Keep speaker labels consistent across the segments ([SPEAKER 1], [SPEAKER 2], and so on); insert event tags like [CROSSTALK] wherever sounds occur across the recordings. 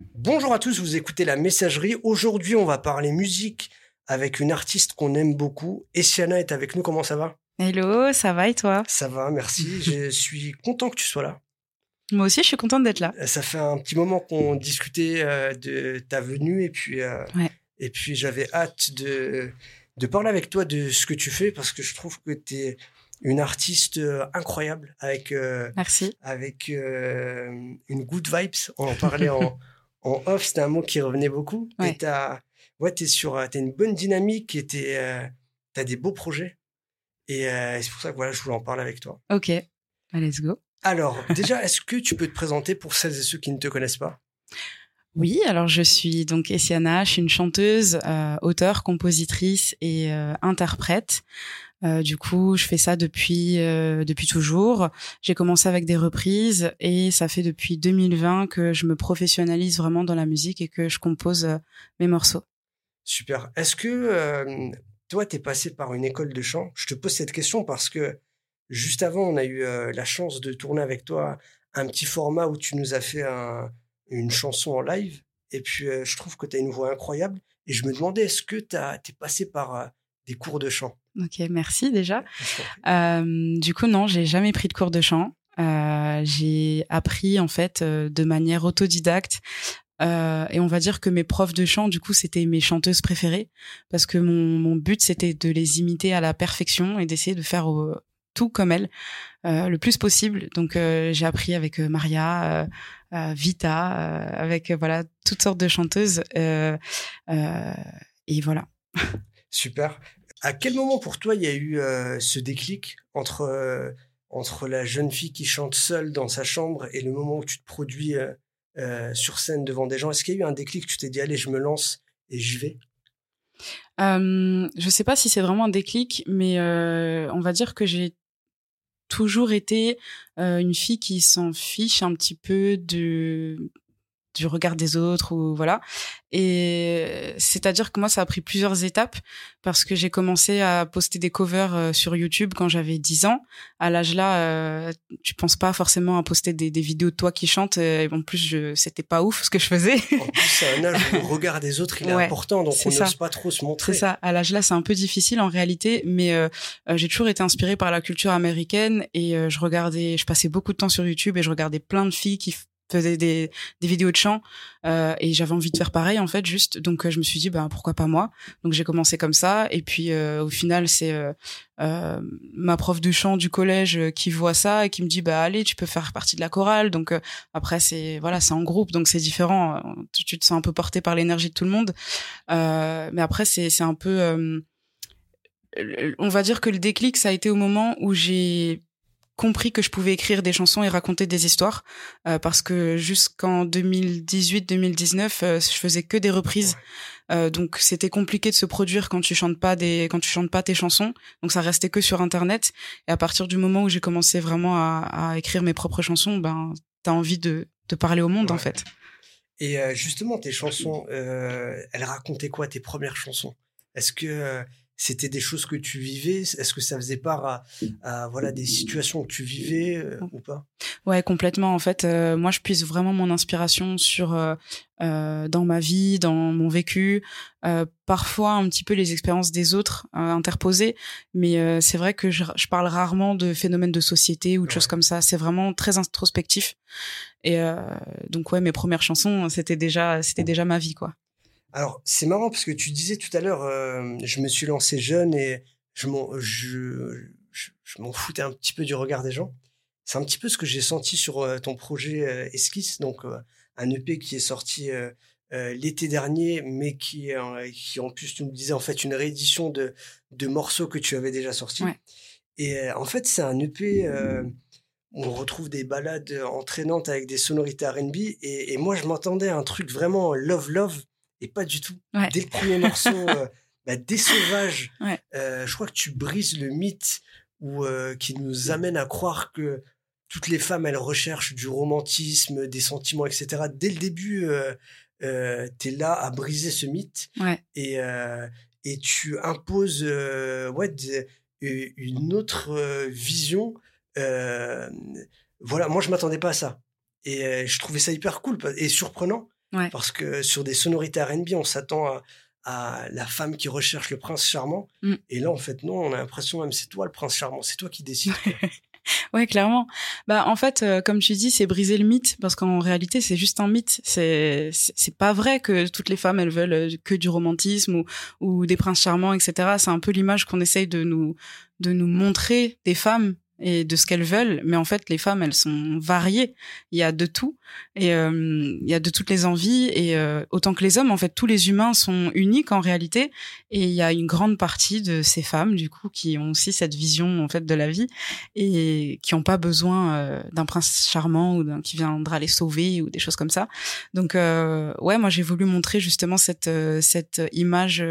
[SPEAKER 1] Bonjour à tous, vous écoutez la messagerie. Aujourd'hui, on va parler musique avec une artiste qu'on aime beaucoup. Essiana est avec nous, comment ça va?
[SPEAKER 2] Hello, ça va et toi?
[SPEAKER 1] Ça va, merci. [LAUGHS] je suis content que tu sois là.
[SPEAKER 2] Moi aussi, je suis contente d'être là.
[SPEAKER 1] Ça fait un petit moment qu'on discutait euh, de ta venue et puis, euh, et puis j'avais hâte de, de parler avec toi de ce que tu fais parce que je trouve que tu es une artiste euh, incroyable avec,
[SPEAKER 2] Merci.
[SPEAKER 1] avec une good vibes. On en parlait en, [LAUGHS] en off, c'était un mot qui revenait beaucoup. Et tu ouais, es sur, as une bonne dynamique et tu as des beaux projets. Et c'est pour ça que voilà, je voulais en parler avec toi.
[SPEAKER 2] Ok, let's go.
[SPEAKER 1] Alors, [LAUGHS] déjà, est-ce que tu peux te présenter pour celles et ceux qui ne te connaissent pas?
[SPEAKER 2] Oui, alors je suis donc Essiana, je suis une chanteuse, euh, auteure, compositrice et euh, interprète. Euh, du coup, je fais ça depuis depuis toujours. J'ai commencé avec des reprises et ça fait depuis 2020 que je me professionnalise vraiment dans la musique et que je compose mes morceaux.
[SPEAKER 1] Super. Est-ce que toi, tu es passé par une école de chant? Je te pose cette question parce que Juste avant, on a eu euh, la chance de tourner avec toi un petit format où tu nous as fait une chanson en live. Et puis, euh, je trouve que tu as une voix incroyable. Et je me demandais, est-ce que tu es passé par euh, des cours de chant?
[SPEAKER 2] Ok, merci déjà. du coup, non, j'ai jamais pris de cours de chant. j'ai appris en fait de manière autodidacte et on va dire que mes profs de chant, du coup, c'était mes chanteuses préférées parce que mon, mon but, c'était de les imiter à la perfection et d'essayer de faire au, tout comme elle euh, le plus possible. Donc euh, j'ai appris avec euh, Maria, Vita, avec voilà toutes sortes de chanteuses et voilà.
[SPEAKER 1] Super. À quel moment pour toi il y a eu ce déclic entre entre la jeune fille qui chante seule dans sa chambre et le moment où tu te produis sur scène devant des gens? Est-ce qu'il y a eu un déclic Tu t'es dit allez je me lance et j'y vais?
[SPEAKER 2] Euh, je sais pas si c'est vraiment un déclic, mais on va dire que j'ai toujours été euh, une fille qui s'en fiche un petit peu de du regard des autres ou voilà. Et c'est-à-dire que moi ça a pris plusieurs étapes parce que j'ai commencé à poster des covers euh, sur YouTube quand j'avais 10 ans. À l'âge là euh, tu penses pas forcément à poster des, des vidéos de toi qui chantes et en plus je c'était pas ouf ce que je faisais.
[SPEAKER 1] En plus c'est un âge où le [LAUGHS] regard des autres il est important donc on n'ose pas trop se montrer.
[SPEAKER 2] c'est ça. À l'âge là c'est un peu difficile en réalité mais euh, j'ai toujours été inspirée par la culture américaine et je regardais je passais beaucoup de temps sur YouTube et je regardais plein de filles qui faisais des, vidéos de chant euh, et j'avais envie de faire pareil en fait juste. Donc euh, je me suis dit bah pourquoi pas moi? Donc j'ai commencé comme ça et puis euh, au final c'est ma prof de chant du collège qui voit ça et qui me dit bah allez tu peux faire partie de la chorale. Donc après c'est voilà c'est en groupe donc c'est différent tu, tu, te sens un peu porté par l'énergie de tout le monde. Mais après c'est c'est un peu on va dire que le déclic ça a été au moment où j'ai compris que je pouvais écrire des chansons et raconter des histoires euh, parce que jusqu'en 2018-2019 euh, je faisais que des reprises. Euh, donc c'était compliqué de se produire quand tu chantes pas des quand tu chantes pas tes chansons. Donc ça restait que sur internet. Et à partir du moment où j'ai commencé vraiment à, à, écrire mes propres chansons ben t'as envie de, de parler au monde en fait.
[SPEAKER 1] Et justement tes chansons elles racontaient quoi tes premières chansons? Est-ce que c'était des choses que tu vivais? Est-ce que ça faisait part à, voilà des situations que tu vivais euh, ou pas?
[SPEAKER 2] Ouais, complètement. En fait, euh, moi, je puise vraiment mon inspiration sur euh, dans ma vie, dans mon vécu, parfois un petit peu les expériences des autres interposées, mais c'est vrai que je, parle rarement de phénomènes de société ou de choses comme ça. C'est vraiment très introspectif. Et donc ouais, mes premières chansons, c'était déjà c'était déjà ma vie, quoi.
[SPEAKER 1] Alors, c'est marrant parce que tu disais tout à l'heure, euh, je me suis lancé jeune et je m'en, je, je, m'en foutais un petit peu du regard des gens. C'est un petit peu ce que j'ai senti sur euh, ton projet euh, Esquisse, donc un EP qui est sorti l'été dernier, mais qui, qui en plus, tu me disais en fait une réédition de, de morceaux que tu avais déjà sortis. Et en fait, c'est un EP où on retrouve des balades entraînantes avec des sonorités R&B. Et, et moi, je m'entendais un truc vraiment love love et pas du tout. Dès le premier morceau, [LAUGHS] euh, bah, des sauvages, euh, je crois que tu brises le mythe ou euh, qui nous amène à croire que toutes les femmes, elles recherchent du romantisme, des sentiments, etc. Dès le début, tu es là à briser ce mythe et, et tu imposes ouais, une autre vision. voilà, moi, je m'attendais pas à ça. Et je trouvais ça hyper cool et surprenant Parce que sur des sonorités R&B, on s'attend à, à, la femme qui recherche le prince charmant.
[SPEAKER 2] Mm.
[SPEAKER 1] Et là, en fait, non, on a l'impression même c'est toi le prince charmant, c'est toi qui décides. [LAUGHS]
[SPEAKER 2] ouais, clairement. Bah, en fait, euh, comme tu dis, c'est briser le mythe parce qu'en réalité, c'est juste un mythe. C'est c'est pas vrai que toutes les femmes elles veulent euh, que du romantisme ou ou des princes charmants, etc. C'est un peu l'image qu'on essaye de nous de nous montrer des femmes et de ce qu'elles veulent. Mais en fait, les femmes, elles sont variées. Il y a de tout et euh, il y a de toutes les envies et euh, autant que les hommes, en fait, tous les humains sont uniques en réalité. Et il y a une grande partie de ces femmes, du coup, qui ont aussi cette vision en fait de la vie et qui n'ont pas besoin euh, d'un prince charmant ou d'un qui viendra les sauver ou des choses comme ça. Donc ouais, moi j'ai voulu montrer justement cette cette image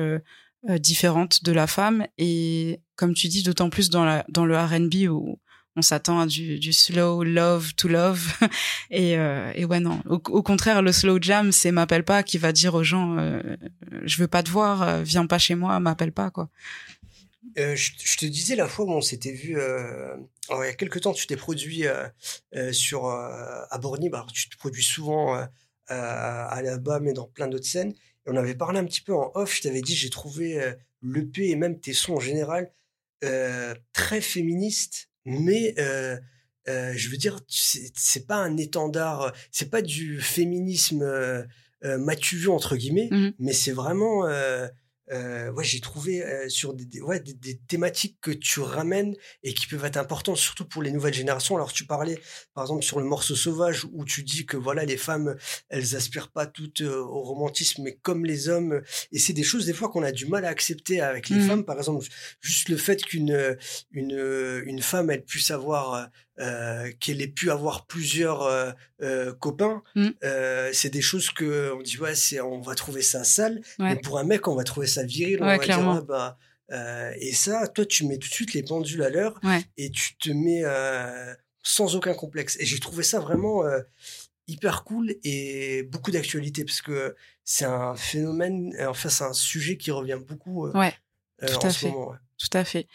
[SPEAKER 2] euh, différente de la femme. Et comme tu dis d'autant plus dans la dans le R&B où on s'attend à du, du slow love to love. [LAUGHS] Et euh, et ouais non. Au, contraire le slow jam c'est m'appelle pas qui va dire aux gens euh, je veux pas te voir euh, viens pas chez moi m'appelle pas quoi.
[SPEAKER 1] Euh, je, je, te disais la fois où on s'était vu euh, il y a quelques temps tu t'es produit sur à Borny. Bah, tu te produis souvent à là-bas mais dans plein d'autres scènes. On avait parlé un petit peu en off, je t'avais dit, j'ai trouvé euh, l'EP et même tes sons en général euh, très féministes, mais euh, je veux dire, c'est pas un étendard, c'est pas du féminisme euh, entre guillemets, mmh mais c'est vraiment euh, ouais, j'ai trouvé euh, sur des, ouais, des, thématiques que tu ramènes et qui peuvent être importantes, surtout pour les nouvelles générations. Alors, tu parlais, par exemple, sur le morceau sauvage, où tu dis que voilà, les femmes, elles aspirent pas toutes euh, au romantisme, mais comme les hommes. Et c'est des choses, des fois, qu'on a du mal à accepter avec les mmh. femmes. Par exemple, juste le fait qu'une une, une femme, elle puisse avoir euh, qu'elle ait pu avoir plusieurs euh, euh, copains, mmh. c'est des choses que on dit ouais, c'est on va trouver ça sale, mais pour un mec, on va trouver ça viril. on va
[SPEAKER 2] clairement.
[SPEAKER 1] dire, bah, et ça, toi, tu mets tout de suite les pendules à l'heure et tu te mets sans aucun complexe. Et j'ai trouvé ça vraiment hyper cool et beaucoup d'actualité parce que c'est un phénomène, enfin c'est un sujet qui revient beaucoup en ce moment.
[SPEAKER 2] Tout à fait.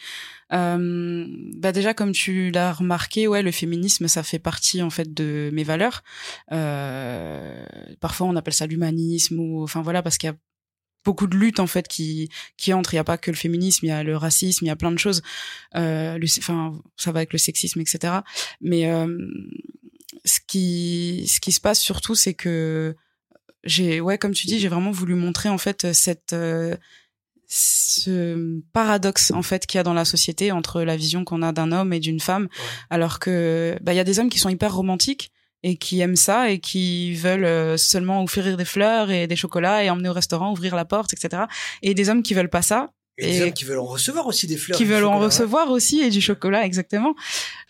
[SPEAKER 2] Euh, bah déjà comme tu l'as remarqué, ouais, le féminisme ça fait partie en fait de mes valeurs. Euh, parfois on appelle ça l'humanisme ou enfin voilà parce qu'il y a beaucoup de luttes en fait qui qui entrent. Il y a pas que le féminisme, il y a le racisme, il y a plein de choses. Euh, enfin ça va avec le sexisme etc. Mais euh, ce qui ce qui se passe surtout c'est que j'ai ouais comme tu dis j'ai vraiment voulu montrer en fait cette euh, ce paradoxe en fait qu'il y a dans la société entre la vision qu'on a d'un homme et d'une femme alors que bah il y a des hommes qui sont hyper romantiques et qui aiment ça et qui veulent euh, seulement offrir des fleurs et des chocolats et emmener au restaurant ouvrir la porte etc et des hommes qui veulent pas ça
[SPEAKER 1] et, des hommes qui veulent en recevoir aussi des fleurs
[SPEAKER 2] qui veulent en recevoir aussi et du chocolat exactement.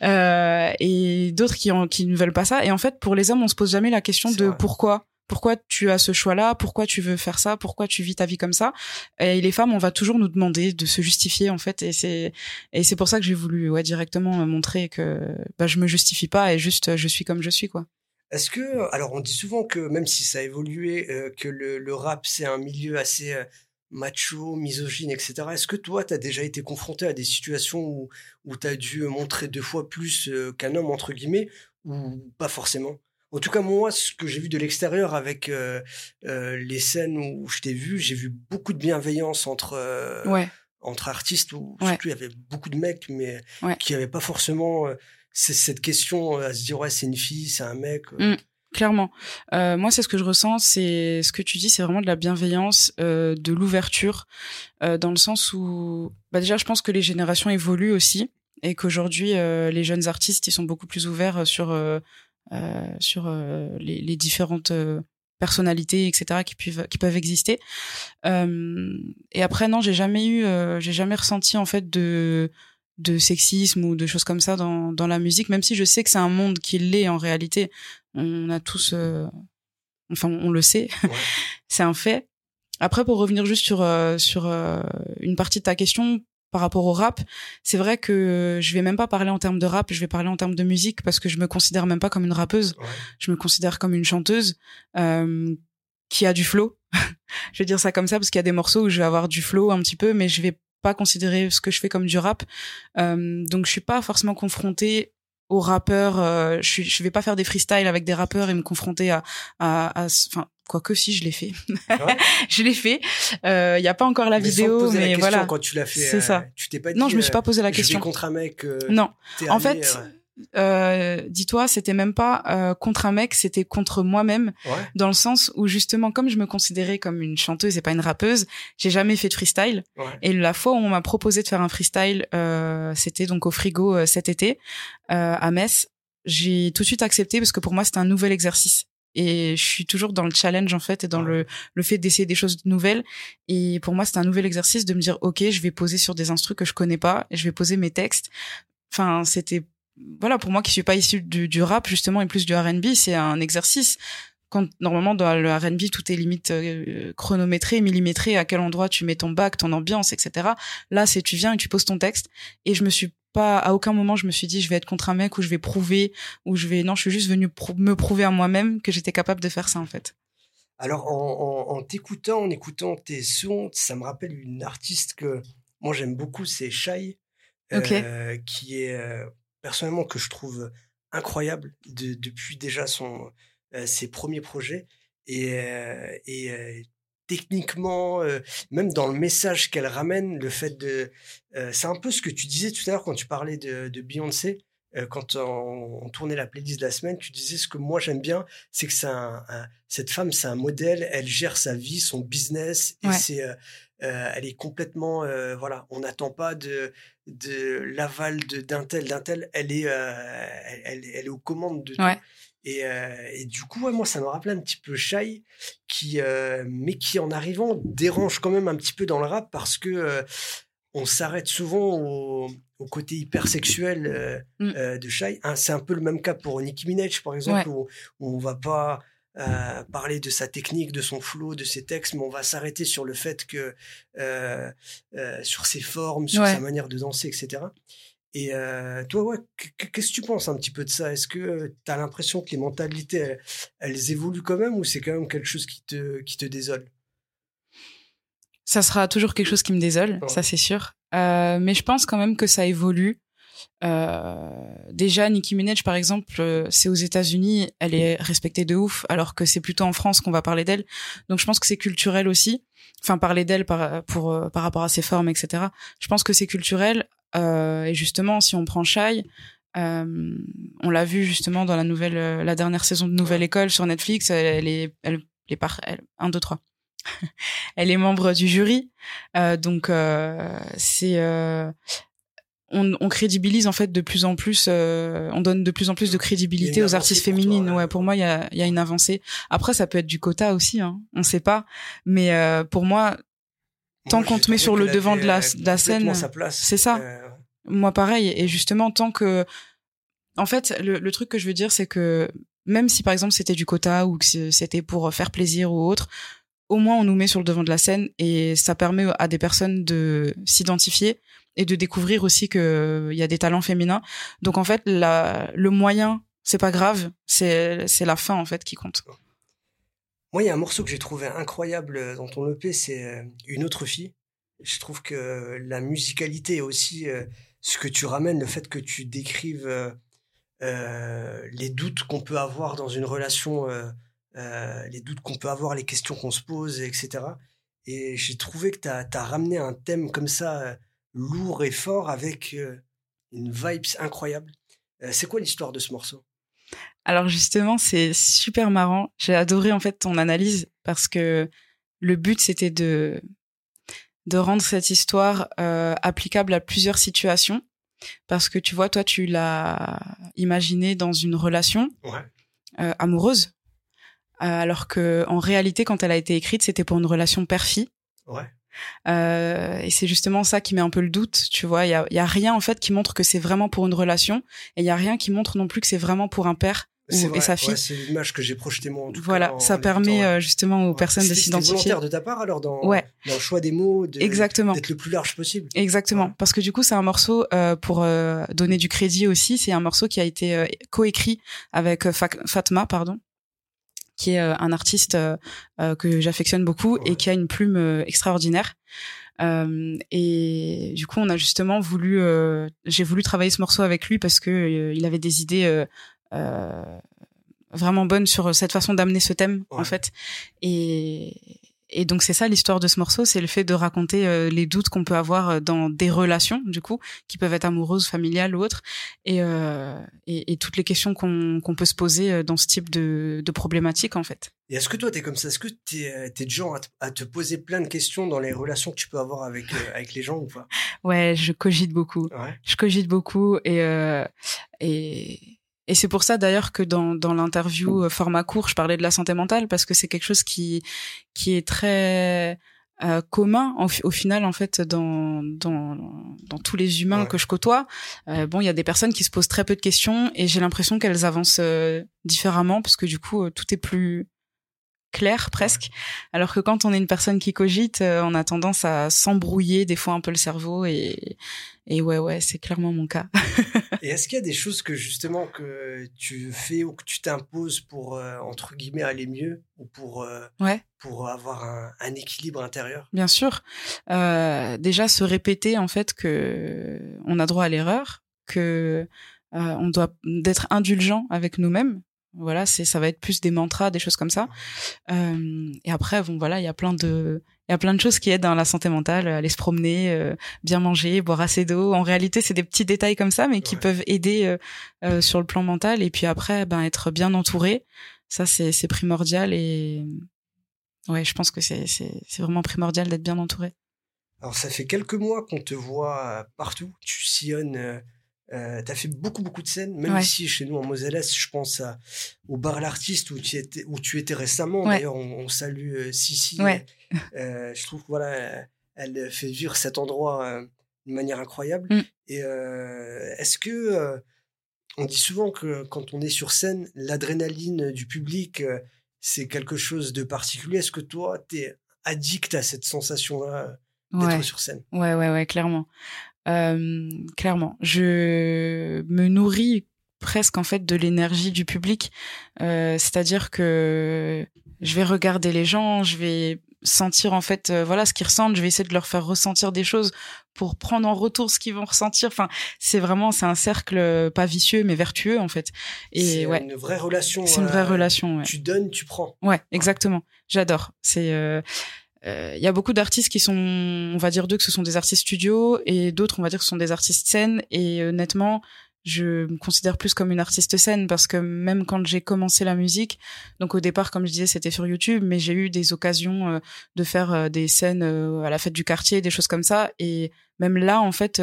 [SPEAKER 2] Euh, et d'autres qui qui ne veulent pas ça. Et en fait pour les hommes on se pose jamais la question de pourquoi pourquoi tu as ce choix-là, pourquoi tu veux faire ça, pourquoi tu vis ta vie comme ça. Et les femmes, on va toujours nous demander de se justifier en fait, et c'est et c'est pour ça que j'ai voulu ouais directement montrer que bah je me justifie pas et juste je suis comme je suis quoi.
[SPEAKER 1] Est-ce que alors on dit souvent que même si ça a évolué, euh, que le, rap c'est un milieu assez euh, macho, misogyne, etc. Est-ce que toi, tu as déjà été confronté à des situations où, où tu as dû montrer deux fois plus euh, qu'un homme, entre guillemets, ou pas forcément? En tout cas, moi, ce que j'ai vu de l'extérieur avec euh, euh, les scènes où je t'ai vu, j'ai vu beaucoup de bienveillance entre euh, entre artistes. Où, Surtout, il y avait beaucoup de mecs, mais qui n'avaient pas forcément cette question à se dire ouais, c'est une fille, c'est un mec.
[SPEAKER 2] Mmh, clairement. moi, c'est ce que je ressens. C'est ce que tu dis, c'est vraiment de la bienveillance, de l'ouverture, dans le sens où, bah déjà, je pense que les générations évoluent aussi et qu'aujourd'hui, les jeunes artistes, ils sont beaucoup plus ouverts sur euh, sur euh, les, les, différentes euh, personnalités etc qui peuvent qui peuvent exister. Et après non j'ai jamais eu j'ai jamais ressenti en fait de de sexisme ou de choses comme ça dans dans la musique même si je sais que c'est un monde qui l'est en réalité. On a tous enfin on le sait. [LAUGHS] C'est un fait. Après pour revenir juste sur sur une partie de ta question par rapport au rap, c'est vrai que je vais même pas parler en termes de rap, je vais parler en termes de musique parce que je me considère même pas comme une rappeuse. Je me considère comme une chanteuse euh, qui a du flow. [LAUGHS] je vais dire ça comme ça parce qu'il y a des morceaux où je vais avoir du flow un petit peu, mais je vais pas considérer ce que je fais comme du rap. Euh, donc je suis pas forcément confrontée aux rappeurs. Euh, je, je vais pas faire des freestyles avec des rappeurs et me confronter à, à, à enfin quoique si je l'ai fait. [LAUGHS] Je l'ai fait. Il y a pas encore la
[SPEAKER 1] mais
[SPEAKER 2] vidéo mais
[SPEAKER 1] la
[SPEAKER 2] voilà.
[SPEAKER 1] quand tu l'as fait
[SPEAKER 2] C'est
[SPEAKER 1] euh,
[SPEAKER 2] ça.
[SPEAKER 1] tu t'es pas dit
[SPEAKER 2] non je me suis
[SPEAKER 1] euh,
[SPEAKER 2] pas posé la
[SPEAKER 1] je
[SPEAKER 2] question.
[SPEAKER 1] contre un mec euh,
[SPEAKER 2] non. en fait euh, dis-toi c'était même pas euh, contre un mec c'était contre moi-même
[SPEAKER 1] ouais
[SPEAKER 2] dans le sens où justement comme je me considérais comme une chanteuse et pas une rappeuse j'ai jamais fait de freestyle
[SPEAKER 1] ouais
[SPEAKER 2] Et la fois où on m'a proposé de faire un freestyle, euh, c'était donc au frigo euh, cet été euh, à Metz. J'ai tout de suite accepté parce que pour moi c'était un nouvel exercice. Et je suis toujours dans le challenge en fait et dans le, le fait d'essayer des choses nouvelles. Et pour moi c'était un nouvel exercice de me dire ok je vais poser sur des instrus que je connais pas, et je vais poser mes textes. Enfin c'était voilà pour moi qui suis pas issu du, du rap justement et plus du R&B c'est un exercice quand normalement dans le R&B tout est limite euh, chronométré, millimétré, à quel endroit tu mets ton bac, ton ambiance, etc. Là, c'est tu viens et tu poses ton texte. Et je me suis pas, à aucun moment, je me suis dit je vais être contre un mec ou je vais prouver ou je vais. Non, je suis juste venue prou- me prouver à moi-même que j'étais capable de faire ça en fait.
[SPEAKER 1] Alors, en, en, en t'écoutant, en écoutant tes sons, ça me rappelle une artiste que moi j'aime beaucoup, c'est Shai, euh, qui est euh, personnellement que je trouve incroyable de- depuis déjà son, euh, ses premiers projets. Et, euh, et euh, techniquement, même dans le message qu'elle ramène, le fait de... c'est un peu ce que tu disais tout à l'heure quand tu parlais de, de Beyoncé. quand on, on tournait la playlist de la semaine, tu disais ce que moi j'aime bien, c'est que un, un- cette femme, c'est un modèle, elle gère sa vie, son business, et
[SPEAKER 2] Ouais.
[SPEAKER 1] c'est, euh, elle est complètement, euh, voilà, on n'attend pas de, de l'aval de d'un tel, d'un tel, elle est, euh, elle, elle, elle est aux commandes de tout.
[SPEAKER 2] Ouais.
[SPEAKER 1] Et, euh, et du coup, ouais, moi, ça me rappelait un petit peu Shai, qui, mais qui en arrivant dérange quand même un petit peu dans le rap parce que on s'arrête souvent au, au côté hypersexuel euh,
[SPEAKER 2] Mm.
[SPEAKER 1] euh, de Shai. Hein, c'est un peu le même cas pour Nicki Minaj, par exemple,
[SPEAKER 2] Ouais.
[SPEAKER 1] où, où on va pas euh, parler de sa technique, de son flow, de ses textes, mais on va s'arrêter sur le fait que euh, euh, sur ses formes, sur
[SPEAKER 2] Ouais.
[SPEAKER 1] sa manière de danser, etc. Et toi, ouais, qu- qu- qu'est-ce que tu penses un petit peu de ça? Est-ce que tu as l'impression que les mentalités, elles, elles évoluent quand même ou c'est quand même quelque chose qui te, qui te désole?
[SPEAKER 2] Ça sera toujours quelque chose qui me désole,
[SPEAKER 1] Ouais.
[SPEAKER 2] ça c'est sûr. Mais je pense quand même que ça évolue. Euh, déjà, Nicki Minaj, par exemple, euh, c'est aux États-Unis, elle est respectée de ouf, alors que c'est plutôt en France qu'on va parler d'elle. Donc, je pense que c'est culturel aussi. Enfin, parler d'elle par pour euh, par rapport à ses formes, etc. Je pense que c'est culturel. Euh, et justement, si on prend Shai, euh, on l'a vu justement dans la nouvelle, euh, la dernière saison de Nouvelle École sur Netflix. Elle, elle est, elle, est par, elle, un, deux, trois. [LAUGHS] elle est membre du jury, euh, donc euh, c'est euh, on, on crédibilise en fait de plus en plus, euh, on donne de plus en plus de crédibilité aux artistes
[SPEAKER 1] toi,
[SPEAKER 2] féminines.
[SPEAKER 1] ouais.
[SPEAKER 2] ouais, pour moi, il y a, y a une avancée. Après, ça peut être du quota aussi, hein, on sait pas. Mais euh, pour moi, Tant qu'on te met sur le devant de la- de la scène, c'est ça.
[SPEAKER 1] Euh,
[SPEAKER 2] moi pareil et justement tant que en fait le, le truc que je veux dire c'est que même si par exemple c'était du quota ou que c'était pour faire plaisir ou autre au moins on nous met sur le devant de la scène et ça permet à des personnes de s'identifier et de découvrir aussi que il y a des talents féminins donc en fait le moyen c'est pas grave c'est c'est la fin en fait qui compte
[SPEAKER 1] Moi, il y a un morceau que j'ai trouvé incroyable euh, dans ton EP, c'est euh, Une autre fille. Je trouve que la musicalité et aussi euh, ce que tu ramènes, le fait que tu décrives euh, euh, les doutes qu'on peut avoir dans une relation, euh, euh, les doutes qu'on peut avoir, les questions qu'on se pose, etc. Et j'ai trouvé que tu as, ramené un thème comme ça, euh, lourd et fort, avec euh, une vibe incroyable. Euh, c'est quoi l'histoire de ce morceau?
[SPEAKER 2] Alors justement, c'est super marrant. J'ai adoré en fait ton analyse parce que le but c'était de de rendre cette histoire euh, applicable à plusieurs situations. Parce que tu vois, toi, tu l'as imaginé dans une relation
[SPEAKER 1] Ouais.
[SPEAKER 2] euh, amoureuse, alors que en réalité, quand elle a été écrite, c'était pour une relation père-fille.
[SPEAKER 1] Ouais.
[SPEAKER 2] Euh, et c'est justement ça qui met un peu le doute, tu vois. Il y a, y a rien en fait qui montre que c'est vraiment pour une relation, et il y a rien qui montre non plus que c'est vraiment pour un père ou-
[SPEAKER 1] vrai,
[SPEAKER 2] et sa fille.
[SPEAKER 1] ouais, c'est l'image que j'ai projetée moi en tout
[SPEAKER 2] Voilà,
[SPEAKER 1] cas. en-
[SPEAKER 2] ça
[SPEAKER 1] en
[SPEAKER 2] permet euh, justement aux
[SPEAKER 1] Ouais.
[SPEAKER 2] personnes de s'identifier.
[SPEAKER 1] volontaire de ta part alors dans,
[SPEAKER 2] Ouais.
[SPEAKER 1] dans le choix des mots, de-
[SPEAKER 2] Exactement.
[SPEAKER 1] d'être le plus large possible.
[SPEAKER 2] Exactement, parce que du coup c'est un morceau euh, pour euh, donner du crédit aussi. C'est un morceau qui a été euh, coécrit avec euh, Fa- Fatma, pardon, qui est euh, un artiste euh, euh, que j'affectionne beaucoup
[SPEAKER 1] Ouais.
[SPEAKER 2] et qui a une plume euh, extraordinaire. Euh, et du coup, on a justement voulu, euh, j'ai voulu travailler ce morceau avec lui parce que euh, il avait des idées vraiment bonne sur cette façon d'amener ce thème en fait. Et et donc c'est ça l'histoire de ce morceau, c'est le fait de raconter euh, les doutes qu'on peut avoir euh, dans des relations, du coup, qui peuvent être amoureuses, familiales ou autres, et, euh, et, et, toutes les questions qu'on qu'on peut se poser euh, dans ce type de, de problématique en fait.
[SPEAKER 1] Et est-ce que toi t'es comme ça? Est-ce que t'es es de genre à te, poser plein de questions dans les relations que tu peux avoir avec avec les gens ou pas?
[SPEAKER 2] Ouais, je cogite beaucoup. Ouais. Je cogite beaucoup et et et c'est pour ça d'ailleurs que dans, dans l'interview euh, format court, je parlais de la santé mentale parce que c'est quelque chose qui qui est très euh, commun au, final en fait dans dans, dans tous les humains que je côtoie. Euh, bon, il y a des personnes qui se posent très peu de questions et j'ai l'impression qu'elles avancent euh, différemment parce que du coup euh, tout est plus clair presque. Alors que quand on est une personne qui cogite, on a tendance à s'embrouiller des fois un peu le cerveau et et ouais, ouais, c'est clairement mon cas. [LAUGHS]
[SPEAKER 1] et est-ce qu'il y a des choses que justement que tu fais ou que tu t'imposes pour euh, entre guillemets aller mieux ou pour euh,
[SPEAKER 2] ouais.
[SPEAKER 1] pour avoir un, un, équilibre intérieur?
[SPEAKER 2] Bien sûr. Euh, déjà se répéter en fait que on a droit à l'erreur, que euh, on doit d'être indulgent avec nous-mêmes. Voilà, c'est ça va être plus des mantras, des choses comme ça. et après, bon voilà, il y a plein de il y a plein de choses qui aident dans la santé mentale, aller se promener, euh, bien manger, boire assez d'eau. En réalité, c'est des petits détails comme ça, mais qui peuvent aider euh, euh, sur le plan mental. Et puis après, ben être bien entouré, ça c'est c'est primordial. Et ouais, je pense que c'est c'est c'est vraiment primordial d'être bien entouré.
[SPEAKER 1] Alors ça fait quelques mois qu'on te voit partout. Tu sillonnes euh, tu as fait beaucoup, beaucoup de scènes, même ici, chez nous, en Moselle-Est, je pense à, au bar L'Artiste où tu étais, où tu étais récemment. D'ailleurs, on, salue euh, Sissi. Euh, je trouve que voilà, elle fait vivre cet endroit euh, de manière incroyable. Mm. Et euh, est-ce que on dit souvent que quand on est sur scène, l'adrénaline du public, c'est quelque chose de particulier. Est-ce que toi, tu es addict à cette sensation-là d'être sur scène?
[SPEAKER 2] Ouais, ouais, ouais, clairement. Euh, clairement, je me nourris presque en fait de l'énergie du public. Euh, C'est-à-dire que je vais regarder les gens, je vais sentir en fait euh, voilà ce qu'ils ressentent. Je vais essayer de leur faire ressentir des choses pour prendre en retour ce qu'ils vont ressentir. Enfin c'est vraiment c'est un cercle pas vicieux mais vertueux en fait.
[SPEAKER 1] Et ouais. une vraie relation
[SPEAKER 2] c'est une vraie euh, relation ouais.
[SPEAKER 1] tu donnes tu prends.
[SPEAKER 2] Ouais exactement. J'adore. C'est euh, euh, il y a beaucoup d'artistes qui sont, on va dire d'eux que ce sont des artistes studio et d'autres on va dire que ce sont des artistes scène et honnêtement je me considère plus comme une artiste scène parce que même quand j'ai commencé la musique, donc au départ, comme je disais, c'était sur YouTube, mais j'ai eu des occasions euh, de faire euh, des scènes à la fête du quartier, des choses comme ça. Et même là, en fait,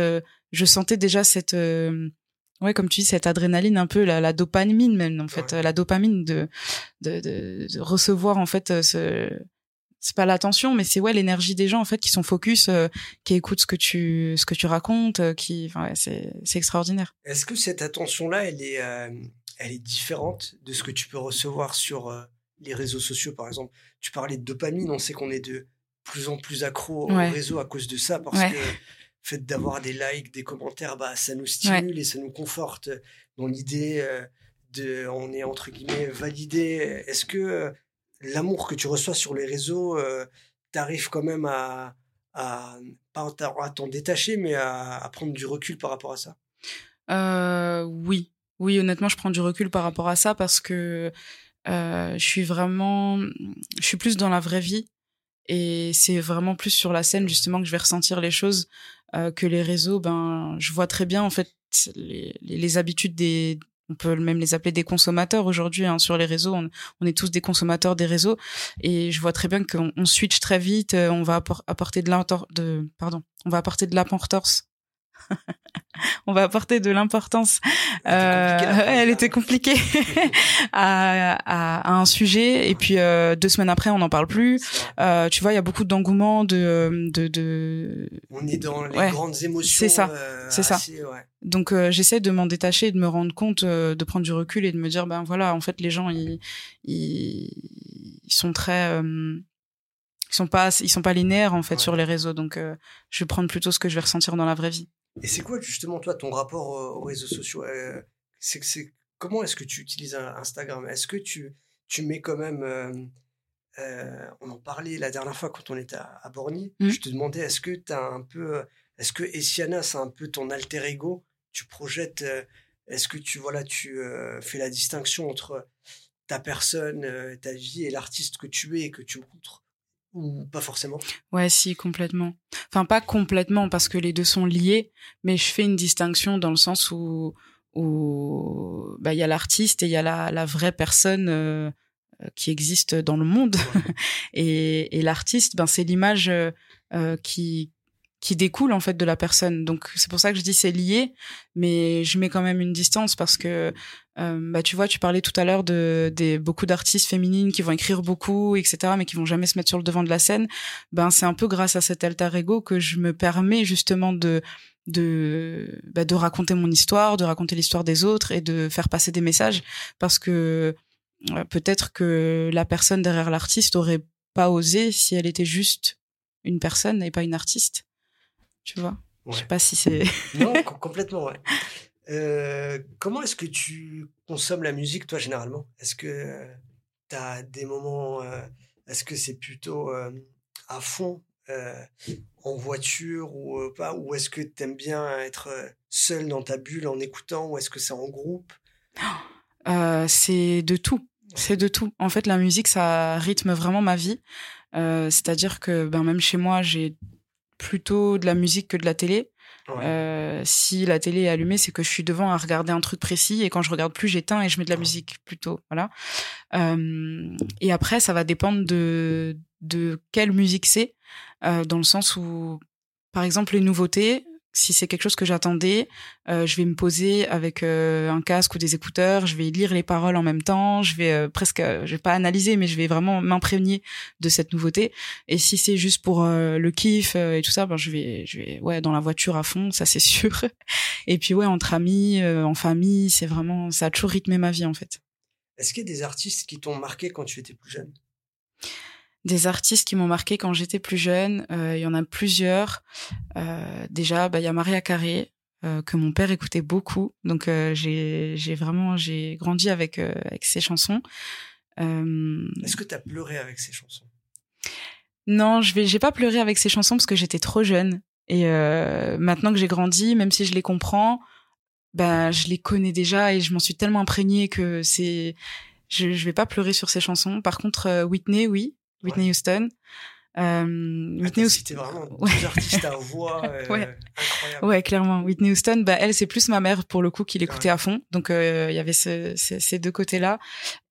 [SPEAKER 2] je sentais déjà cette, ouais, comme tu dis, cette adrénaline un peu, la, la dopamine même, en fait, la dopamine de, de, de, de, recevoir en fait ce c'est pas l'attention mais c'est ouais l'énergie des gens en fait qui sont focus euh, qui écoutent ce que tu ce que tu racontes euh, qui enfin, ouais, c'est c'est extraordinaire.
[SPEAKER 1] Est-ce que cette attention là elle est euh, elle est différente de ce que tu peux recevoir sur les réseaux sociaux par exemple? Tu parlais de dopamine on sait qu'on est de plus en plus accro au réseau à cause de ça parce que le fait d'avoir des likes des commentaires bah ça nous stimule et ça nous conforte dans l'idée de on est entre guillemets validé. Est-ce que l'amour que tu reçois sur les réseaux, euh, tu arrives quand même à, à pas à t'en détacher, mais à, prendre du recul par rapport à ça?
[SPEAKER 2] Euh, Oui, oui, honnêtement, je prends du recul par rapport à ça parce que euh, je suis vraiment, je suis plus dans la vraie vie et c'est vraiment plus sur la scène justement que je vais ressentir les choses que les réseaux. Ben, je vois très bien en fait les, les habitudes des on peut même les appeler des consommateurs aujourd'hui hein, sur les réseaux. On, est tous des consommateurs des réseaux et je vois très bien qu'on on switch très vite. Euh, on va apporter de de pardon, on va apporter de l'importance on va apporter de l'importance. Euh, elle était compliquée [LAUGHS] à, à, à, un sujet et puis euh, deux semaines après on n'en parle plus. Euh, tu vois, il y a beaucoup d'engouement de, de, de.
[SPEAKER 1] On est dans les grandes émotions. C'est ça. Euh,
[SPEAKER 2] c'est ça. Ouais. Donc euh, j'essaie de m'en détacher, de me rendre compte, de prendre du recul et de me dire ben voilà, en fait les gens ils ils, ils sont très ils sont pas ils sont pas linéaires en fait sur les réseaux donc je vais prendre plutôt ce que je vais ressentir dans la vraie vie
[SPEAKER 1] et c'est quoi justement toi ton rapport aux réseaux sociaux C'est c'est comment est-ce que tu utilises Instagram? Est-ce que tu tu mets quand même euh, euh, on en parlait la dernière fois quand on était à, à Borny. Mmh. Je te demandais est-ce que tu as un peu est-ce que Essiana c'est un peu ton alter ego? Tu projettes est-ce que tu voilà tu fais la distinction entre ta personne, ta vie et l'artiste que tu es et que tu montres? Ou pas forcément
[SPEAKER 2] Ouais, si, complètement. Enfin, pas complètement parce que les deux sont liés, mais je fais une distinction dans le sens où où bah il y a l'artiste et il y a la, la vraie personne euh, qui existe dans le monde. [LAUGHS] et, et l'artiste, ben c'est l'image euh, qui qui découle en fait de la personne. Donc c'est pour ça que je dis c'est lié, mais je mets quand même une distance parce que euh, bah tu vois, tu parlais tout à l'heure de des beaucoup d'artistes féminines qui vont écrire beaucoup, etc., mais qui vont jamais se mettre sur le devant de la scène. Ben c'est un peu grâce à cet alter ego que je me permets justement de de bah, de raconter mon histoire, de raconter l'histoire des autres et de faire passer des messages parce que euh, peut-être que la personne derrière l'artiste aurait pas osé si elle était juste une personne et pas une artiste. Tu vois Je sais pas si c'est. [LAUGHS]
[SPEAKER 1] non, [LAUGHS] complètement, ouais. Euh, comment est-ce que tu consommes la musique, toi, généralement? Est-ce que tu as des moments. Euh, est-ce que c'est plutôt euh, à fond en voiture ou pas? Ou est-ce que tu aimes bien être seul dans ta bulle en écoutant? Ou est-ce que c'est en groupe? [GASPS]
[SPEAKER 2] C'est de tout. C'est de tout. En fait, la musique, ça rythme vraiment ma vie. C'est-à-dire que ben, même chez moi, j'ai plutôt de la musique que de la télé. Euh, si la télé est allumée, c'est que je suis devant à regarder un truc précis et quand je regarde plus, j'éteins et je mets de la musique plutôt. Voilà. Euh, et après, ça va dépendre de de quelle musique c'est, euh, dans le sens où, par exemple, les nouveautés si c'est quelque chose que j'attendais, euh, je vais me poser avec euh, un casque ou des écouteurs, je vais lire les paroles en même temps, je vais euh, presque, je vais pas analyser, mais je vais vraiment m'imprégner de cette nouveauté. Et si c'est juste pour le kiff et tout ça, ben je vais, je vais, ouais, dans la voiture à fond, ça c'est [LAUGHS] sûr. et puis ouais, entre amis, en famille, c'est vraiment, ça a toujours rythmé ma vie en fait.
[SPEAKER 1] Est-ce qu'il y a des artistes qui t'ont marqué quand tu étais plus jeune?
[SPEAKER 2] Des artistes qui m'ont marqué quand j'étais plus jeune. Euh, il y en a plusieurs. Euh, déjà, bah, il y a Maria Carré euh, que mon père écoutait beaucoup. Donc j'ai j'ai vraiment j'ai grandi avec avec ses chansons.
[SPEAKER 1] Est-ce que tu as pleuré avec ses chansons?
[SPEAKER 2] Non, je vais j'ai pas pleuré avec ses chansons parce que j'étais trop jeune. Et maintenant que j'ai grandi, même si je les comprends, bah je les connais déjà et je m'en suis tellement imprégnée que c'est je, je vais pas pleurer sur ces chansons. Par contre, Whitney, oui, Whitney Houston.
[SPEAKER 1] Euh, Whitney Houston. C'était vraiment [LAUGHS] deux artistes à voix [LAUGHS] euh, ouais. incroyable.
[SPEAKER 2] Ouais, clairement. Whitney Houston, bah elle, c'est plus ma mère pour le coup qui l'écoutait à fond. Donc euh, il y avait ce, ces deux côtés-là.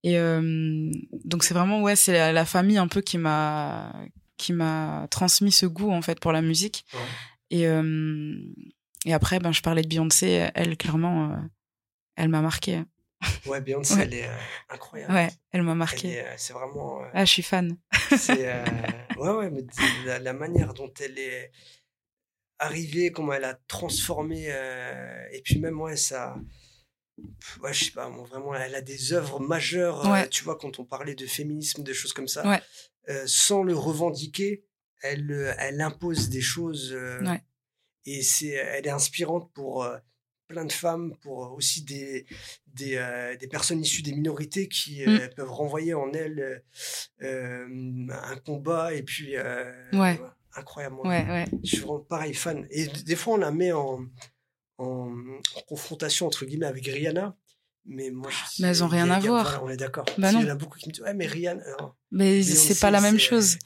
[SPEAKER 2] Et euh, donc c'est vraiment ouais, c'est la, famille un peu qui m'a qui m'a transmis ce goût en fait pour la musique. Et euh, et après, ben je parlais de Beyoncé. Elle clairement, elle m'a marqué.
[SPEAKER 1] Ouais, Beyoncé, elle est euh, incroyable.
[SPEAKER 2] Ouais, elle m'a marqué.
[SPEAKER 1] Euh, c'est vraiment.
[SPEAKER 2] Euh, ah, je suis fan.
[SPEAKER 1] c'est, [LAUGHS] ouais, ouais, mais la, manière dont elle est arrivée, comment elle a transformé, et puis même, ouais, ça. Ouais, je sais pas, vraiment, elle a des œuvres majeures, tu vois, quand on parlait de féminisme, de choses comme ça. sans le revendiquer, elle, elle impose des choses. Et c'est, elle est inspirante pour plein de femmes, pour aussi des, des, euh, des personnes issues des minorités qui euh, mm. peuvent renvoyer en elles euh, un combat et puis
[SPEAKER 2] ouais.
[SPEAKER 1] incroyable.
[SPEAKER 2] Ouais, ouais.
[SPEAKER 1] Je suis vraiment pareil fan. Et des fois, on la met en, en, confrontation entre guillemets avec Rihanna. Mais moi, je
[SPEAKER 2] mais elles ont rien à voir.
[SPEAKER 1] on est d'accord.
[SPEAKER 2] Bah
[SPEAKER 1] Il y en a beaucoup qui me disent, ouais, mais Rihanna.
[SPEAKER 2] mais c'est pas la même chose.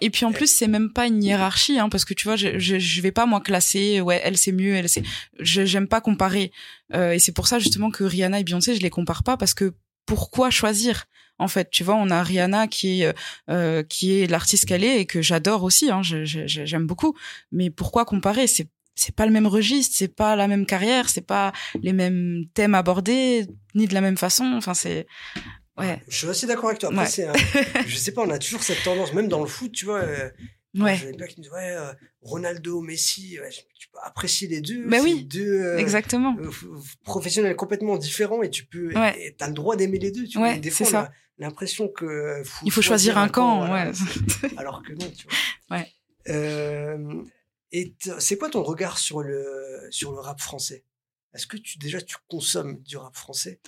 [SPEAKER 2] Et puis en plus, c'est même pas une hiérarchie, hein, parce que tu vois, je, je, je vais pas moi classer. Ouais, elle c'est mieux, elle c'est. J'aime pas comparer. Euh, et c'est pour ça justement que Rihanna et Beyoncé, je les compare pas, parce que pourquoi choisir en fait? Tu vois on a Rihanna qui est euh, qui est l'artiste qu'elle est et que j'adore aussi hein, j'aime beaucoup mais pourquoi comparer? C'est c'est pas le même registre, c'est pas la même carrière, c'est pas les mêmes thèmes abordés, ni de la même façon. Enfin, c'est ouais.
[SPEAKER 1] Je suis assez d'accord avec toi. Après, c'est, je sais pas, on a toujours cette tendance, même dans le foot, tu vois. Euh,
[SPEAKER 2] ouais.
[SPEAKER 1] J'ai qui me disent, ouais, euh, Ronaldo, Messi, tu peux apprécier les deux.
[SPEAKER 2] Mais oui.
[SPEAKER 1] Deux,
[SPEAKER 2] euh, exactement.
[SPEAKER 1] professionnels complètement différents et tu peux,
[SPEAKER 2] ouais.
[SPEAKER 1] t'as le droit d'aimer les deux. Tu
[SPEAKER 2] ouais,
[SPEAKER 1] Des
[SPEAKER 2] fois, ça.
[SPEAKER 1] l'impression que
[SPEAKER 2] il faut choisir un camp, ouais.
[SPEAKER 1] alors que non, tu
[SPEAKER 2] vois. Ouais.
[SPEAKER 1] Et c'est quoi ton regard sur le, sur le rap français? Est-ce que tu, déjà tu consommes du rap français?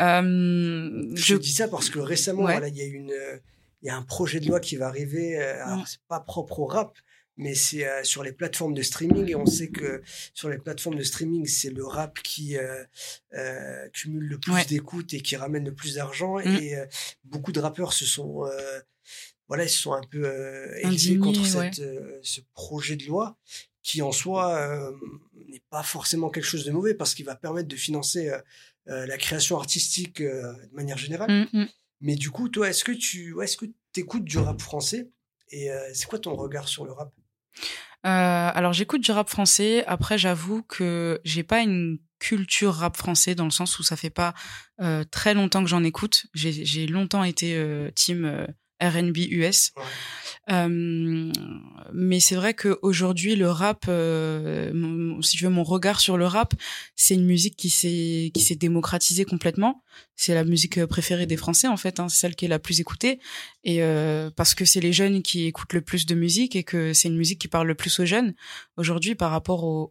[SPEAKER 2] Euh,
[SPEAKER 1] je... dis ça parce que récemment, il y a une, il y a un projet de loi qui va arriver. Euh, alors, c'est pas propre au rap, mais c'est euh, sur les plateformes de streaming et on sait que sur les plateformes de streaming, c'est le rap qui euh, cumule le plus d'écoute et qui ramène le plus d'argent. Mm. Et beaucoup de rappeurs se sont, voilà, ils se sont un peu élevés contre cette, ce projet de loi qui en soi n'est pas forcément quelque chose de mauvais parce qu'il va permettre de financer la création artistique de manière générale. Mm, mm. Mais du coup, toi, est-ce que tu est-ce que écoutes du rap français et c'est quoi ton regard sur le rap?
[SPEAKER 2] Euh, alors j'écoute du rap français. Après, j'avoue que j'ai pas une culture rap français dans le sens où ça fait pas euh, très longtemps que j'en écoute. J'ai longtemps été euh, team R&B US. Euh, mais c'est vrai qu'aujourd'hui, le rap, euh, si je veux mon regard sur le rap, c'est une musique qui s'est qui s'est démocratisée complètement. C'est la musique préférée des Français en fait, hein, c'est celle qui est la plus écoutée. Et euh, parce que c'est les jeunes qui écoutent le plus de musique et que c'est une musique qui parle le plus aux jeunes aujourd'hui par rapport aux,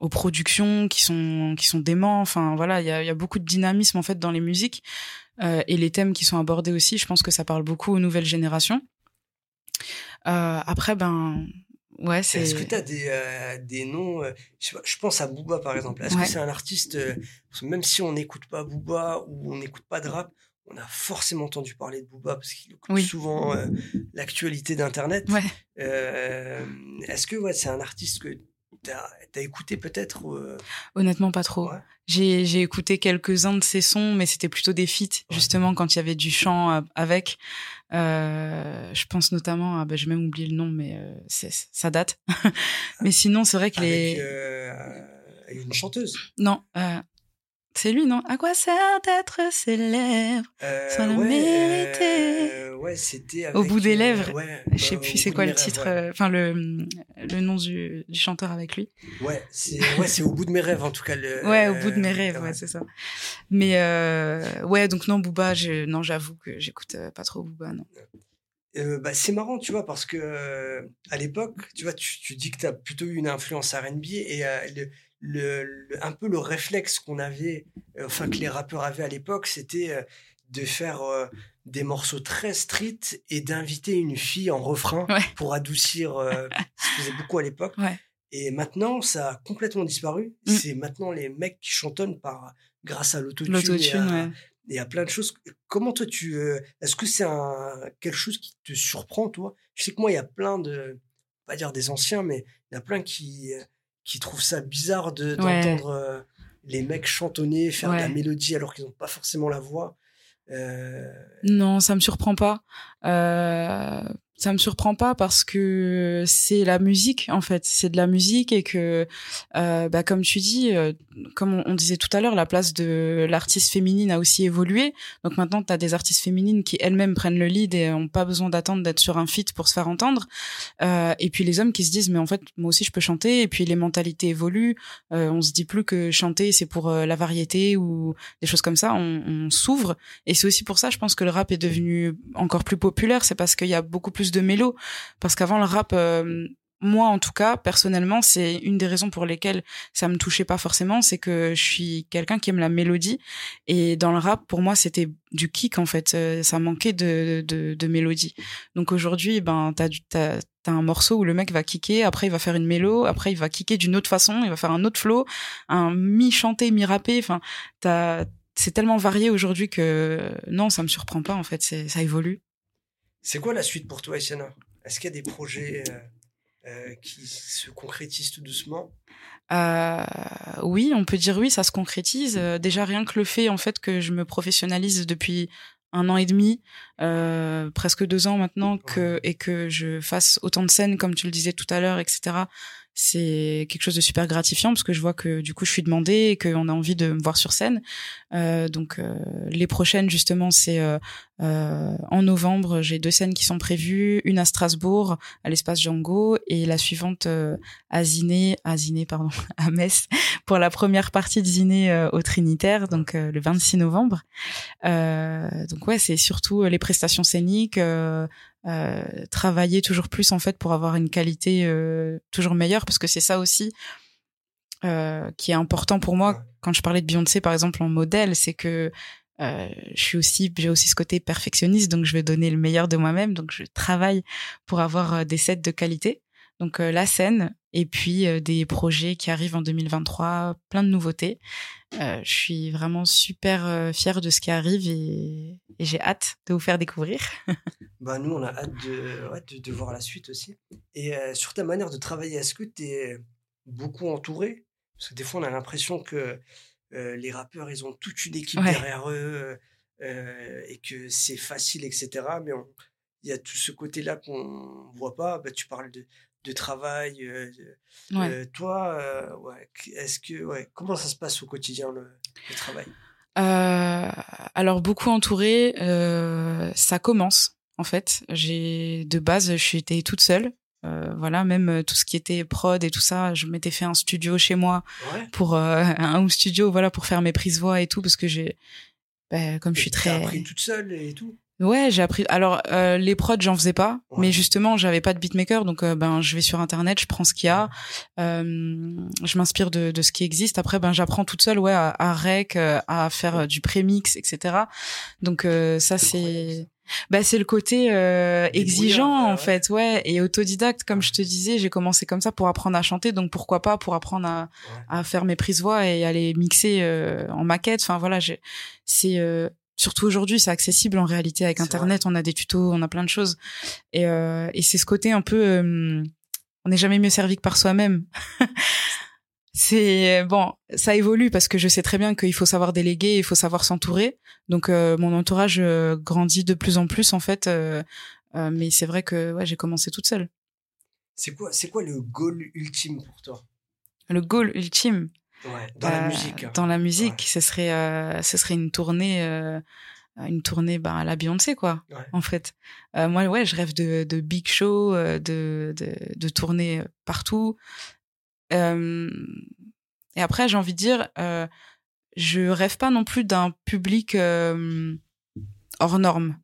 [SPEAKER 2] aux productions qui sont qui sont déments. Enfin voilà, il y a, y a beaucoup de dynamisme en fait dans les musiques. Euh, et les thèmes qui sont abordés aussi, je pense que ça parle beaucoup aux nouvelles générations. Euh, après, ben, ouais, c'est.
[SPEAKER 1] Est-ce que tu as des, euh, des noms je, pense à Booba par exemple. Est-ce que c'est un artiste, même si on n'écoute pas Booba ou on n'écoute pas de rap, on a forcément entendu parler de Booba parce qu'il écoute souvent l'actualité d'Internet.
[SPEAKER 2] Ouais.
[SPEAKER 1] Est-ce que ouais, c'est un artiste que T'as as écouté peut-être euh?
[SPEAKER 2] Honnêtement, pas trop. J'ai écouté quelques-uns de ses sons, mais c'était plutôt des feats, justement, quand il y avait du chant euh, avec. Euh, je pense notamment à, bah, j'ai même oublié le nom, mais euh, ça date. [LAUGHS] mais sinon, c'est vrai qu'il est...
[SPEAKER 1] une chanteuse
[SPEAKER 2] Non, c'est lui, non? À quoi sert d'être célèbre
[SPEAKER 1] euh, sans le mériter euh, Ouais, c'était
[SPEAKER 2] Au bout des euh, lèvres. Ouais, je sais plus c'est quoi le titre, enfin le, le nom du, du, chanteur avec lui.
[SPEAKER 1] Ouais, c'est ouais, au bout de mes rêves en tout cas. Le, [LAUGHS]
[SPEAKER 2] ouais, au bout de mes rêves, ouais, c'est ça. Mais ouais, donc non, Booba, non, j'avoue que j'écoute pas trop Booba, non.
[SPEAKER 1] bah, c'est marrant, tu vois, parce que à l'époque, tu vois, tu, tu dis que tu as plutôt eu une influence R&B et le, le, un peu le réflexe qu'on avait, euh, enfin que les rappeurs avaient à l'époque, c'était euh, de faire euh, des morceaux très street et d'inviter une fille en refrain pour adoucir. ça se faisait beaucoup à l'époque. Et maintenant, ça a complètement disparu. Mm. C'est maintenant les mecs qui chantonnent par grâce à l'autotune et, et, à plein de choses. Comment toi tu est-ce que c'est quelque chose qui te surprend toi? Je sais que moi il y a plein de pas dire des anciens mais il y a plein qui qui trouvent ça bizarre de, d'entendre euh, les mecs chantonner, faire de la mélodie alors qu'ils n'ont pas forcément la voix.
[SPEAKER 2] Euh... Non, ça me surprend pas. Euh, ça me surprend pas parce que c'est la musique en fait, c'est de la musique et que euh, bah, comme tu dis, euh, comme on, disait tout à l'heure, la place de l'artiste féminine a aussi évolué. Donc maintenant, tu as des artistes féminines qui elles-mêmes prennent le lead et ont pas besoin d'attendre d'être sur un feat pour se faire entendre. Euh, et puis les hommes qui se disent mais en fait moi aussi je peux chanter. Et puis les mentalités évoluent. On se dit plus que chanter c'est pour la variété ou des choses comme ça. On s'ouvre et c'est aussi pour ça je pense que le rap est devenu encore plus populaire. C'est parce qu'il y a beaucoup plus de mélo parce qu'avant le rap euh, moi en tout cas personnellement c'est une des raisons pour lesquelles ça me touchait pas forcément c'est que je suis quelqu'un qui aime la mélodie. Et dans le rap pour moi c'était du kick en fait. Euh, ça manquait de, de, mélodie. Donc aujourd'hui ben t'as t'as as un morceau où le mec va kicker après il va faire une mélo après il va kicker d'une autre façon il va faire un autre flow un mi chanté mi rappé enfin t'as c'est tellement varié aujourd'hui que non ça me surprend pas en fait. C'est ça évolue
[SPEAKER 1] c'est quoi la suite pour toi, Etienne? Est-ce qu'il y a des projets euh, euh, qui se concrétisent tout doucement?
[SPEAKER 2] Euh, Oui, on peut dire oui, ça se concrétise. déjà rien que le fait en fait que je me professionnalise depuis un an et demi, presque deux ans maintenant, que et que je fasse autant de scènes comme tu le disais tout à l'heure, etc c'est quelque chose de super gratifiant parce que je vois que du coup je suis demandée et qu'on a envie de me voir sur scène. Euh, donc euh, les prochaines justement c'est euh, euh, en novembre j'ai deux scènes qui sont prévues, une à Strasbourg à l'espace Django et la suivante euh, à Ziné, à Ziné pardon [LAUGHS] à Metz pour la première partie de Ziné au Trinitaire donc le 26 novembre. donc ouais c'est surtout les prestations scéniques euh, travailler toujours plus en fait pour avoir une qualité euh, toujours meilleure parce que c'est ça aussi euh, qui est important pour moi quand je parlais de Beyoncé par exemple en modèle c'est que euh, je suis aussi, j'ai aussi ce côté perfectionniste, donc je vais donner le meilleur de moi-même. Donc je travaille pour avoir euh, des sets de qualité. Donc euh, la scène et puis des projets qui arrivent en 2023, plein de nouveautés. je suis vraiment super fière de ce qui arrive et, j'ai hâte de vous faire découvrir. [LAUGHS]
[SPEAKER 1] bah nous on a hâte de, de, voir la suite aussi. Et sur ta manière de travailler, est-ce que tu es beaucoup entouré? Parce que des fois on a l'impression que euh, les rappeurs, ils ont toute une équipe derrière eux euh, et que c'est facile, etc. Mais il y a tout ce côté-là qu'on voit pas. Bah, tu parles de, de travail. Euh, toi, est-ce que, ouais, comment ça se passe au quotidien le, travail?
[SPEAKER 2] Alors beaucoup entouré, ça commence en fait. J'ai de base, je suis toute seule. Euh, voilà, même euh, tout ce qui était prod et tout ça, je m'étais fait un studio chez moi pour euh, [LAUGHS] un home studio, voilà, pour faire mes prises voix et tout, parce que j'ai, bah, comme je suis très.
[SPEAKER 1] appris toute seule et tout?
[SPEAKER 2] Ouais, j'ai appris. Alors les prods, j'en faisais pas, mais justement, j'avais pas de beatmaker, donc ben je vais sur internet, je prends ce qu'il y a, je m'inspire de, de ce qui existe. Après, ben j'apprends toute seule, ouais, à, à rec, à faire du prémix, etc. Donc ça c'est bah c'est le côté euh, exigeant en fait, ouais, et autodidacte comme je te disais, j'ai commencé comme ça pour apprendre à chanter, donc pourquoi pas pour apprendre à, à faire mes prises voix et aller mixer euh, en maquette. Enfin voilà, j'ai c'est euh, surtout aujourd'hui c'est accessible en réalité avec internet, on a des tutos, on a plein de choses et et c'est ce côté un peu on n'est jamais mieux servi que par soi-même. [LAUGHS] c'est bon, ça évolue parce que je sais très bien qu'il faut savoir déléguer, il faut savoir s'entourer. Donc euh, mon entourage euh, grandit de plus en plus en fait, euh, mais c'est vrai que ouais, j'ai commencé toute seule.
[SPEAKER 1] C'est quoi, c'est quoi le goal ultime pour toi?
[SPEAKER 2] Le goal ultime?
[SPEAKER 1] Ouais, dans la musique. Hein.
[SPEAKER 2] Dans la musique, ce serait, ce serait une tournée, une tournée, bah, à la Beyoncé quoi, en fait. moi, ouais, je rêve de, de big show, de, de, de tourner partout. Euh, et après, j'ai envie de dire, euh, je rêve pas non plus d'un public euh, hors norme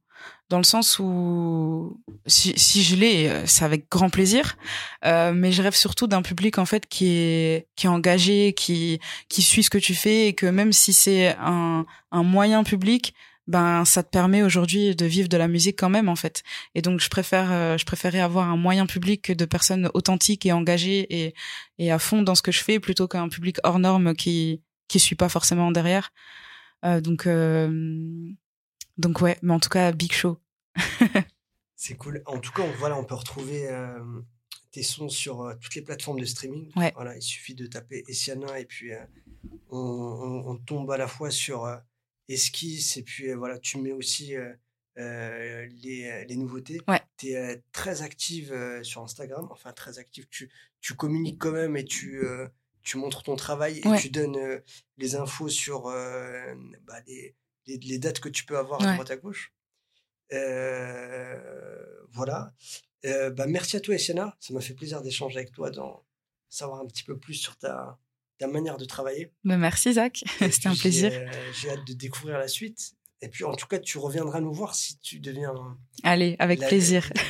[SPEAKER 2] dans le sens où si, si je l'ai, c'est avec grand plaisir. Euh, mais je rêve surtout d'un public en fait qui est qui est engagé, qui qui suit ce que tu fais et que même si c'est un un moyen public, ben ça te permet aujourd'hui de vivre de la musique quand même en fait. Et donc je préfère euh, je préférais avoir un moyen public de personnes authentiques et engagées et et à fond dans ce que je fais plutôt qu'un public hors norme qui qui suit pas forcément derrière. Euh, donc euh, donc ouais, mais en tout cas big show. [LAUGHS]
[SPEAKER 1] C'est cool. En tout cas, on, voilà, on peut retrouver tes sons sur toutes les plateformes de streaming.
[SPEAKER 2] Ouais.
[SPEAKER 1] Voilà, il suffit de taper Essiana et puis on, on, on, tombe à la fois sur esquisse et puis voilà, tu mets aussi les, les, nouveautés.
[SPEAKER 2] Ouais.
[SPEAKER 1] Tu es très active sur Instagram, enfin très active, tu, tu communiques quand même et tu, tu montres ton travail et tu donnes les infos sur bah, les, les, dates que tu peux avoir à droite à gauche. voilà. bah, merci à toi, Essiana. Ça m'a fait plaisir d'échanger avec toi, d'en savoir un petit peu plus sur ta, ta manière de travailler.
[SPEAKER 2] Bah, merci Zach, [LAUGHS] c'était un plaisir.
[SPEAKER 1] J'ai hâte de découvrir la suite. Et puis en tout cas, tu reviendras nous voir si tu deviens.
[SPEAKER 2] Allez, avec plaisir. [LAUGHS]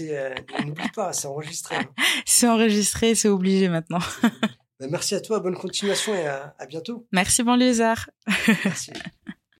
[SPEAKER 1] Euh, n'oublie pas, c'est enregistré. Hein.
[SPEAKER 2] c'est enregistré, c'est obligé maintenant.
[SPEAKER 1] Bah, merci à toi, bonne continuation et à, à bientôt.
[SPEAKER 2] Merci, bon lézard.
[SPEAKER 1] merci. [LAUGHS]